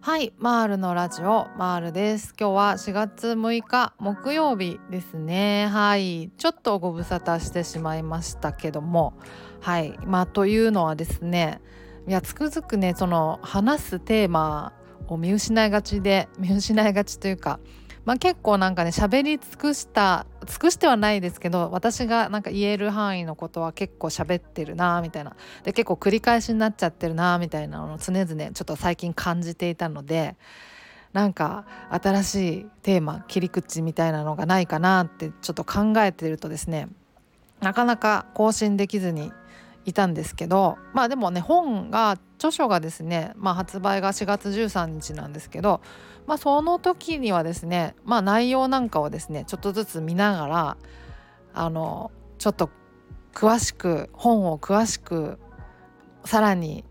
はいマールのラジオマールです。今日は4月6日木曜日ですね。はいちょっとご無沙汰してしまいましたけども。はいまあというのはですねいやつくづくねその話すテーマを見失いがちで見失いがちというかまあ、結構なんかね喋り尽くした尽くしてはないですけど私がなんか言える範囲のことは結構喋ってるなみたいな。で結構繰り返しになっちゃってるなみたいなのを常々ちょっと最近感じていたのでなんか新しいテーマ切り口みたいなのがないかなってちょっと考えてるとですねなかなか更新できずにいたんですけどまあでもね本が著書がですね、まあ、発売が4月13日なんですけどまあ、その時にはですね、まあ、内容なんかをですねちょっとずつ見ながらあのちょっと詳しく本を詳しくさらに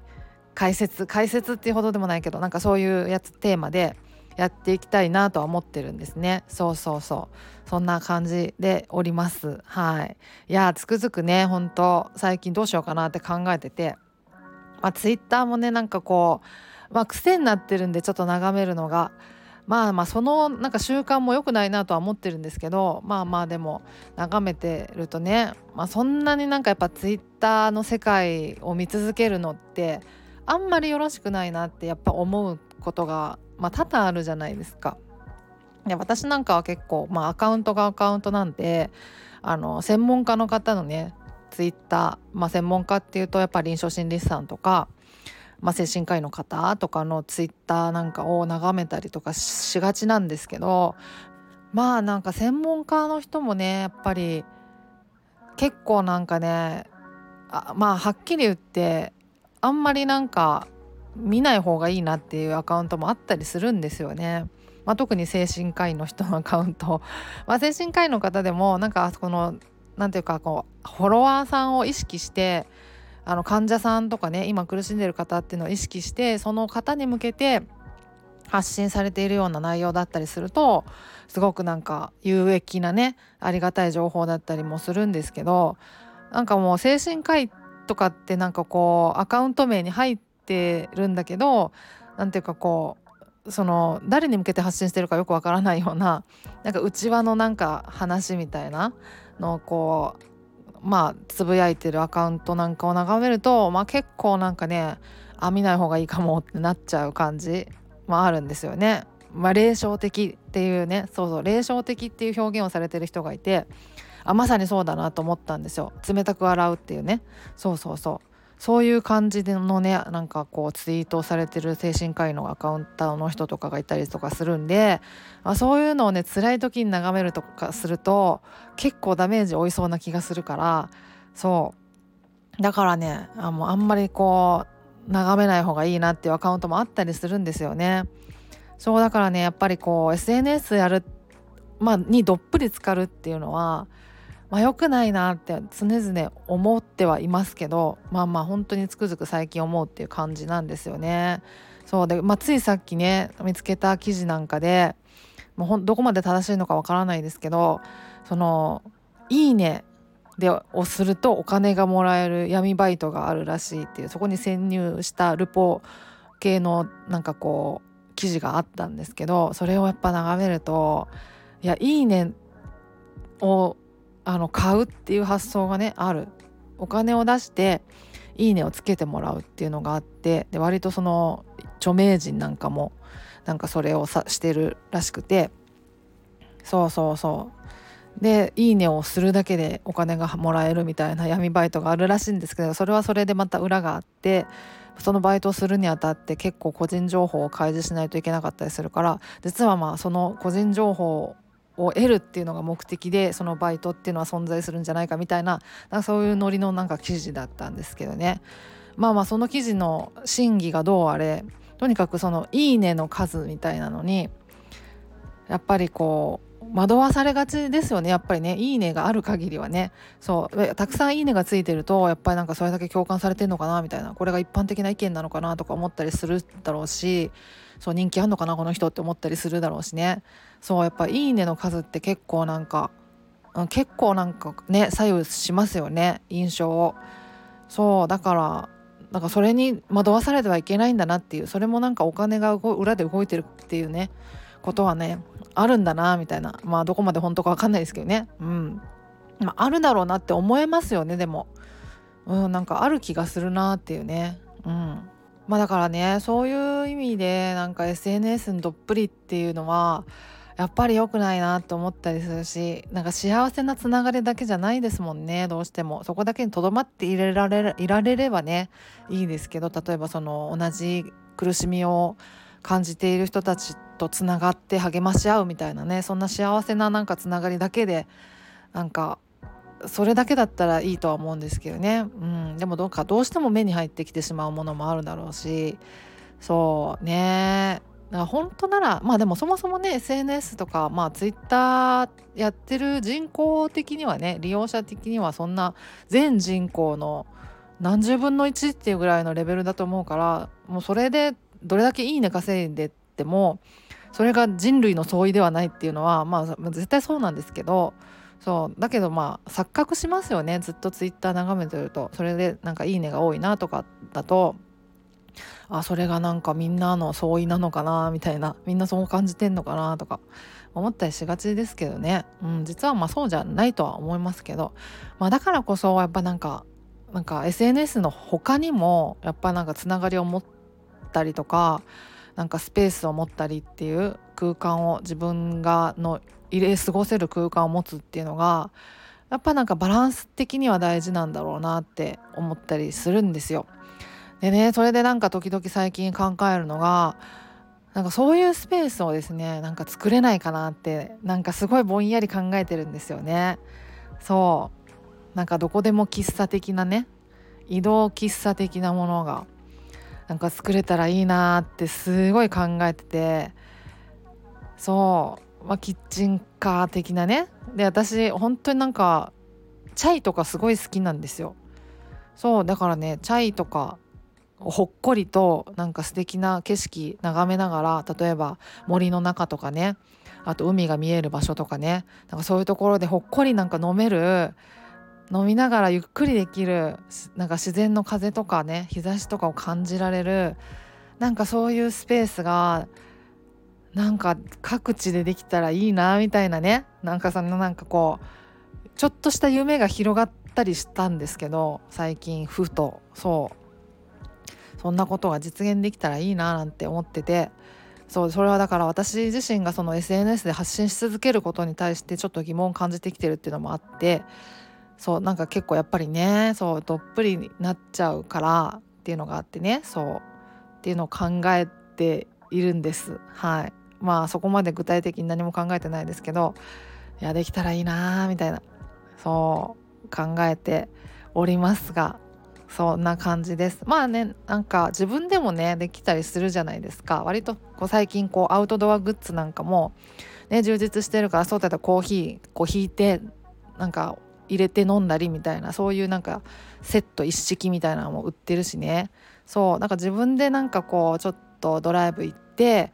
解説解説っていうほどでもないけどなんかそういうやつテーマでやっていきたいなとは思ってるんですね。そうそうそう。そんな感じでおります。はい。いやつくづくね本当最近どうしようかなって考えてて。まあツイッターもねなんかこうまあ、癖になってるんでちょっと眺めるのがまあまあそのなんか習慣も良くないなとは思ってるんですけどまあまあでも眺めてるとね、まあ、そんなになんかやっぱツイッターの世界を見続けるのってあんまりよろしくないなってやっぱ思うことが、まあ、多々あるじゃないですか。で私なんかは結構、まあ、アカウントがアカウントなんであの専門家の方のねツイッター、まあ、専門家っていうとやっぱ臨床心理士さんとかまあ、精神科医の方とかのツイッターなんかを眺めたりとかしがちなんですけどまあなんか専門家の人もねやっぱり結構なんかねあまあはっきり言ってあんまりなんか見ない方がいいなっていうアカウントもあったりするんですよね。まあ、特に精神科医の人のアカウント、まあ、精神科医の方でもなんかこの何ていうかこうフォロワーさんを意識してあの患者さんとかね今苦しんでる方っていうのを意識してその方に向けて発信されているような内容だったりするとすごくなんか有益なねありがたい情報だったりもするんですけどなんかもう精神科医とかってなんかこうアカウント名に入ってるんだけど何ていうかこうその誰に向けて発信してるかよくわからないようななんか内輪のなんか話みたいなのこうまあつぶやいてるアカウントなんかを眺めると、まあ、結構なんかねあ見ない方がいいかもってなっちゃう感じもあるんですよね。まあ、霊障的っていうねそうそう霊障的っていう表現をされてる人がいてあまさにそうだなと思ったんですよ。冷たく洗うっていうね。そうそうそう。そういう感じのねなんかこうツイートされてる精神科医のアカウンターの人とかがいたりとかするんで、まあ、そういうのをね辛い時に眺めるとかすると結構ダメージ負いそうな気がするからそうだからねあもうあんまりこう眺めない方がいいなっていうアカウントもあったりするんですよね。そうだからねやっぱりこう SNS やる、まあ、にどっぷり浸かるっていうのはまあ、良くないなって常々思ってはいますけどまあまあ本当につくづく最近思うっていう感じなんですよね。そうで、まあ、ついさっきね見つけた記事なんかでもうほんどこまで正しいのかわからないですけどその「いいね」でをするとお金がもらえる闇バイトがあるらしいっていうそこに潜入したルポ系のなんかこう記事があったんですけどそれをやっぱ眺めるといや「いいね」をあの買うっていう発想がねある。お金を出して「いいね」をつけてもらうっていうのがあってで割とその著名人なんかもなんかそれをさしてるらしくて。そうそうそう。で「いいね」をするだけでお金がもらえるみたいな闇バイトがあるらしいんですけどそれはそれでまた裏があってそのバイトをするにあたって結構個人情報を開示しないといけなかったりするから実はまあその個人情報を得るっていうのが目的でそのバイトっていうのは存在するんじゃないかみたいななそういうノリのなんか記事だったんですけどね。まあまあその記事の真偽がどうあれとにかくその「いいね」の数みたいなのにやっぱりこう惑わされがちですよねやっぱりね「いいね」がある限りはね。そう。たくさん「いいね」がついてるとやっぱりなんかそれだけ共感されてんのかなみたいな。これが一般的な意見なのかなとか思ったりするだろうし。そう人気あんのかなこの人って思ったりするだろうしね。そうやっぱ「いいね」の数って結構なんか、うん、結構なんかね左右しますよね印象を。そうだからなんかそれに惑わされてはいけないんだなっていう。それもなんかお金が裏で動いてるっていうね。ことはねあるんだなみたいな。まあどこまで本当か分かんないですけどね。うん。まあ、あるだろうなって思えますよねでも。うんなんかある気がするなっていうね。うん。まあだからねそういう意味でなんか SNS にどっぷりっていうのはやっぱり良くないなと思ったりするしなんか幸せなつながりだけじゃないですもんねどうしても。そこだけにとどまっていられられればねいいですけど例えばその同じ苦しみを感じている人たちとつながって励まし合うみたいなねそんな幸せななんかつながりだけでなんかそれだけだったらいいとは思うんですけどね、うん、でもどうかどうしても目に入ってきてしまうものもあるだろうし。そうね。だから本当ならまあでもそもそもね SNS とかまあ Twitter やってる人口的にはね利用者的にはそんな全人口の何十分の1っていうぐらいのレベルだと思うからもうそれでどれだけいいね稼いでってもそれが人類の相違ではないっていうのはまあ絶対そうなんですけどそうだけどまあ錯覚しますよね。ずっと Twitter 眺めてるとそれでなんかいいねが多いなとかだとあそれがなんかみんなの相違なのかなみたいなみんなそう感じてんのかなとか思ったりしがちですけどね、うん、実はまあそうじゃないとは思いますけど、まあ、だからこそやっぱなんかなんか SNS の他にもやっぱなんかつながりを持ってたりとかなんかスペースを持ったりっていう空間を自分がの入れ過ごせる空間を持つっていうのがやっぱなんかバランス的には大事なんだろうなって思ったりするんですよ。でねそれでなんか時々最近考えるのがなんかそういうスペースをですねなんか作れないかなってなんかすごいぼんやり考えてるんですよね。そうなんかどこでも喫茶的なね移動喫茶的なものがなんか作れたらいいなってすごい考えてて。そう、まあ、キッチンカー的なね。で私本当になんかチャイとかすごい好きなんですよ。そうだからねチャイとかほっこりとなんか素敵な景色眺めながら例えば森の中とかね。あと海が見える場所とかね。なんかそういうところでほっこりなんか飲める飲みながらゆっくりできるなんか自然の風とかね日差しとかを感じられるなんかそういうスペースがなんか各地でできたらいいなみたいなねなんかそのなんかこうちょっとした夢が広がったりしたんですけど最近ふとそう。そんなことが実現できたらいいななんて思っててそうそれはだから私自身がその SNS で発信し続けることに対してちょっと疑問を感じてきてるっていうのもあってそうなんか結構やっぱりねそうどっぷりになっちゃうからっていうのがあってねそうっていうのを考えているんです。はい。まあそこまで具体的に何も考えてないですけどいやできたらいいなみたいなそう考えておりますがそんな感じです。まあねなんか自分でもねできたりするじゃないですか。割とこう最近こうアウトドアグッズなんかもね充実してるからそうだったらコーヒーこう引いてなんか入れて飲んだりみたいなそういうなんかセット一式みたいなのも売ってるしね。そうなんか自分でなんかこうちょっとドライブ行って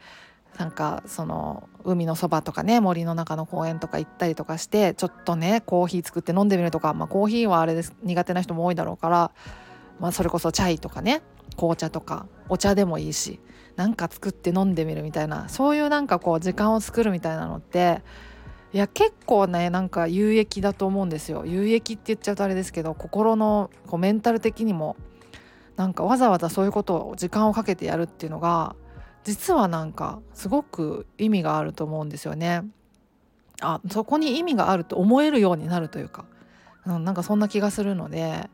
なんかその海のそばとかね森の中の公園とか行ったりとかしてちょっとねコーヒー作って飲んでみるとか、まあ、コーヒーはあれです苦手な人も多いだろうから、まあ、それこそチャイとかね紅茶とかお茶でもいいしなんか作って飲んでみるみたいなそういうなんかこう時間を作るみたいなのっていや結構ねなんか有益だと思うんですよ有益って言っちゃうとあれですけど心のこうメンタル的にもなんかわざわざそういうことを時間をかけてやるっていうのが実はなんかすごく意味があると思うんですよね。あそこに意味があると思えるようになるというか、うん、なんかそんな気がするので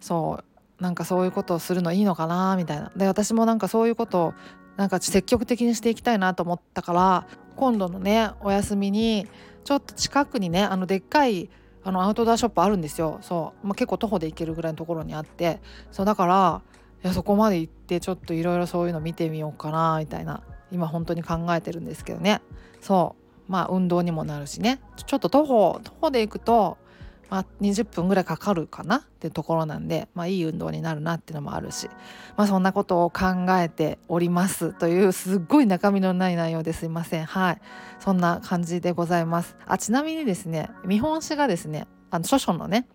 そうなんかそういうことをするのいいのかなみたいなで私もなんかそういうことをなんか積極的にしていきたいなと思ったから今度のねお休みにちょっと近くにねあのでっかいあのアウトドアショップあるんですよ。そう、まあ、結構徒歩で行けるぐらいのところにあって。そうだからいやそこまで行ってちょっといろいろそういうの見てみようかなみたいな今本当に考えてるんですけどね。そう。まあ運動にもなるしね。ちょっと徒歩徒歩で行くとまあ、20分ぐらいかかるかなってところなんで、まあ、いい運動になるなっていうのもあるし、まあ、そんなことを考えておりますというすっごい中身のない内容ですいませんはいそんな感じでございますあちなみにですね見本誌がですねあの書書のね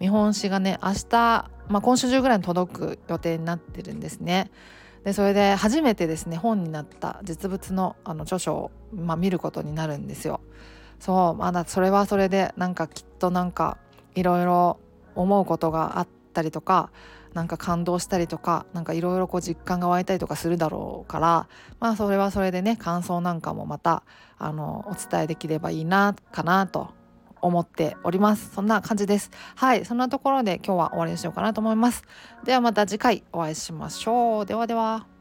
見本誌がね明日まあ、今週中ぐらいに届く予定になってるんですね。でそれで初めてですね本になった実物のあの著書を、まあ、見ることになるんですよ。そうまだそれはそれでなんかきっとなんかいろいろ思うことがあったりとかなんか感動したりとかなんかいろいろこう実感が湧いたりとかするだろうからまあそれはそれでね感想なんかもまたあのお伝えできればいいなかなと思っております。そんな感じです。はいそんなところで今日は終わりにしようかなと思います。ではまた次回お会いしましょう。ではでは。